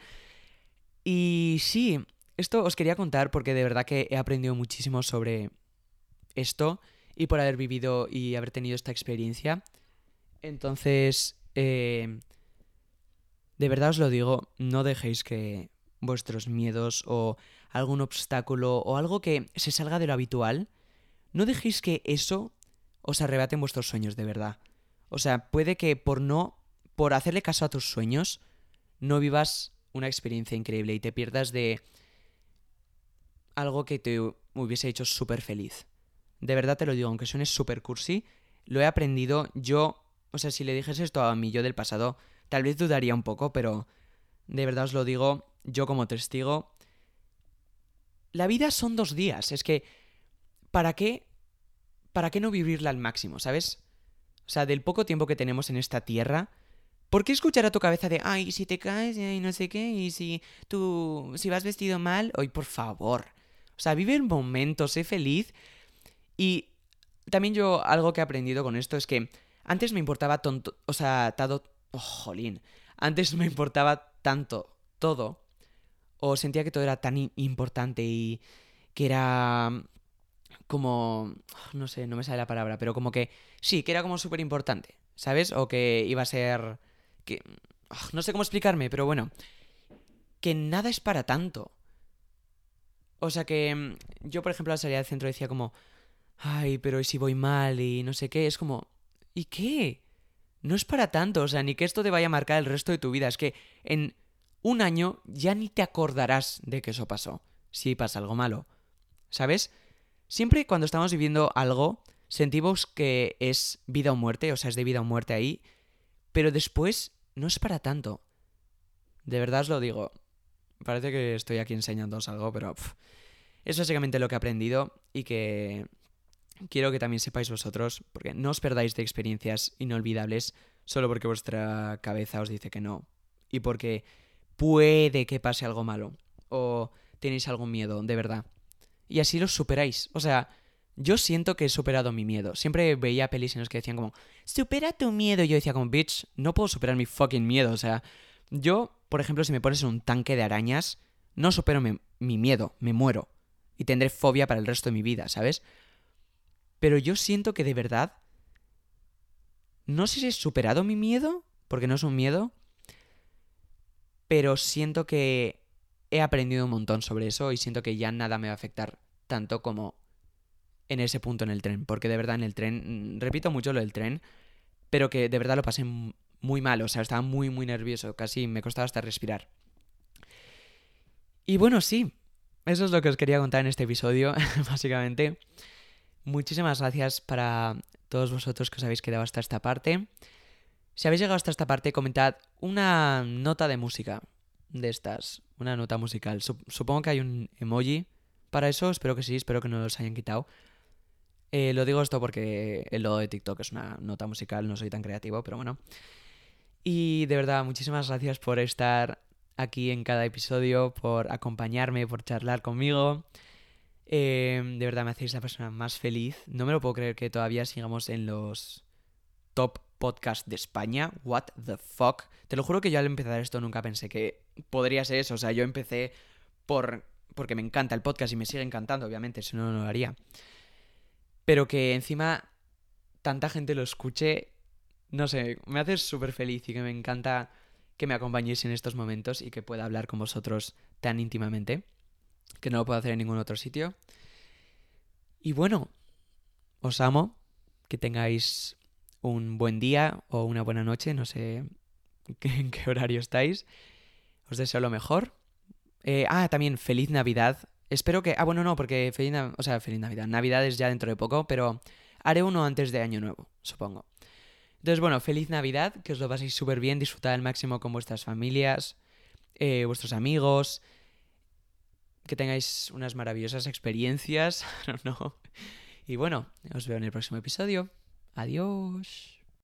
Y sí, esto os quería contar porque de verdad que he aprendido muchísimo sobre esto y por haber vivido y haber tenido esta experiencia. Entonces, eh, de verdad os lo digo, no dejéis que vuestros miedos o algún obstáculo o algo que se salga de lo habitual, no dejéis que eso os arrebaten vuestros sueños de verdad. O sea, puede que por no, por hacerle caso a tus sueños, no vivas una experiencia increíble y te pierdas de algo que te hubiese hecho súper feliz. De verdad te lo digo, aunque suene súper cursi, lo he aprendido yo o sea, si le dijese esto a mí yo del pasado, tal vez dudaría un poco, pero de verdad os lo digo, yo como testigo, la vida son dos días, es que, ¿para qué? ¿Para qué no vivirla al máximo, sabes? O sea, del poco tiempo que tenemos en esta tierra, ¿por qué escuchar a tu cabeza de, ay, si te caes, y no sé qué, y si tú, si vas vestido mal, hoy por favor. O sea, vive el momento, sé feliz. Y también yo algo que he aprendido con esto es que antes me importaba tonto, o sea, todo, oh, jolín. Antes me importaba tanto todo, o sentía que todo era tan importante y que era como, no sé, no me sale la palabra, pero como que sí, que era como súper importante, ¿sabes? O que iba a ser, que, ah, no sé cómo explicarme, pero bueno, que nada es para tanto. O sea que mm, yo, por ejemplo, al salir del centro decía como, ay, pero ¿y si voy mal? Y no sé qué, es como, ¿Y qué? No es para tanto, o sea, ni que esto te vaya a marcar el resto de tu vida. Es que en un año ya ni te acordarás de que eso pasó, si pasa algo malo. ¿Sabes? Siempre cuando estamos viviendo algo, sentimos que es vida o muerte, o sea, es de vida o muerte ahí, pero después no es para tanto. De verdad os lo digo. Parece que estoy aquí enseñándoos algo, pero es básicamente lo que he aprendido y que quiero que también sepáis vosotros, porque no os perdáis de experiencias inolvidables solo porque vuestra cabeza os dice que no. Y porque puede que pase algo malo. O tenéis algún miedo, de verdad. Y así lo superáis. O sea, yo siento que he superado mi miedo. Siempre veía pelis en los que decían como, supera tu miedo. Y yo decía como, bitch, no puedo superar mi fucking miedo. O sea, yo, por ejemplo, si me pones en un tanque de arañas, no supero mi, mi miedo, me muero. Y tendré fobia para el resto de mi vida, ¿sabes? Pero yo siento que de verdad... No sé si he superado mi miedo, porque no es un miedo, pero siento que he aprendido un montón sobre eso y siento que ya nada me va a afectar tanto como en ese punto en el tren, porque de verdad en el tren, mm, repito mucho lo del tren, pero que de verdad lo pasé muy mal, o sea, estaba muy, muy nervioso, casi me costaba hasta respirar. Y bueno, sí, eso es lo que os quería contar en este episodio, *laughs* básicamente. Muchísimas gracias para todos vosotros que os habéis quedado hasta esta parte. Si habéis llegado hasta esta parte, comentad una nota de música de estas, una nota musical. Supongo que hay un emoji para eso, espero que sí, espero que no los hayan quitado. Eh, lo digo esto porque el logo de TikTok es una nota musical, no soy tan creativo, pero bueno. Y de verdad, muchísimas gracias por estar aquí en cada episodio, por acompañarme, por charlar conmigo. Eh, de verdad me hacéis la persona más feliz. No me lo puedo creer que todavía sigamos en los top podcasts de España. What the fuck. Te lo juro que yo al empezar esto nunca pensé que podría ser eso. O sea, yo empecé por porque me encanta el podcast y me sigue encantando, obviamente, si no, no lo haría. Pero que encima tanta gente lo escuche, no sé, me hace súper feliz y que me encanta que me acompañéis en estos momentos y que pueda hablar con vosotros tan íntimamente, que no lo puedo hacer en ningún otro sitio. Y bueno, os amo, que tengáis un buen día o una buena noche, no sé *laughs* en qué horario estáis. Os deseo lo mejor. Eh, ah, también feliz Navidad. Espero que... Ah, bueno, no, porque feliz, o sea, feliz Navidad. Navidad es ya dentro de poco, pero haré uno antes de Año Nuevo, supongo. Entonces, bueno, feliz Navidad, que os lo paséis súper bien, disfrutad al máximo con vuestras familias, eh, vuestros amigos, que tengáis unas maravillosas experiencias, *laughs* no. Y bueno, os veo en el próximo episodio. Adiós.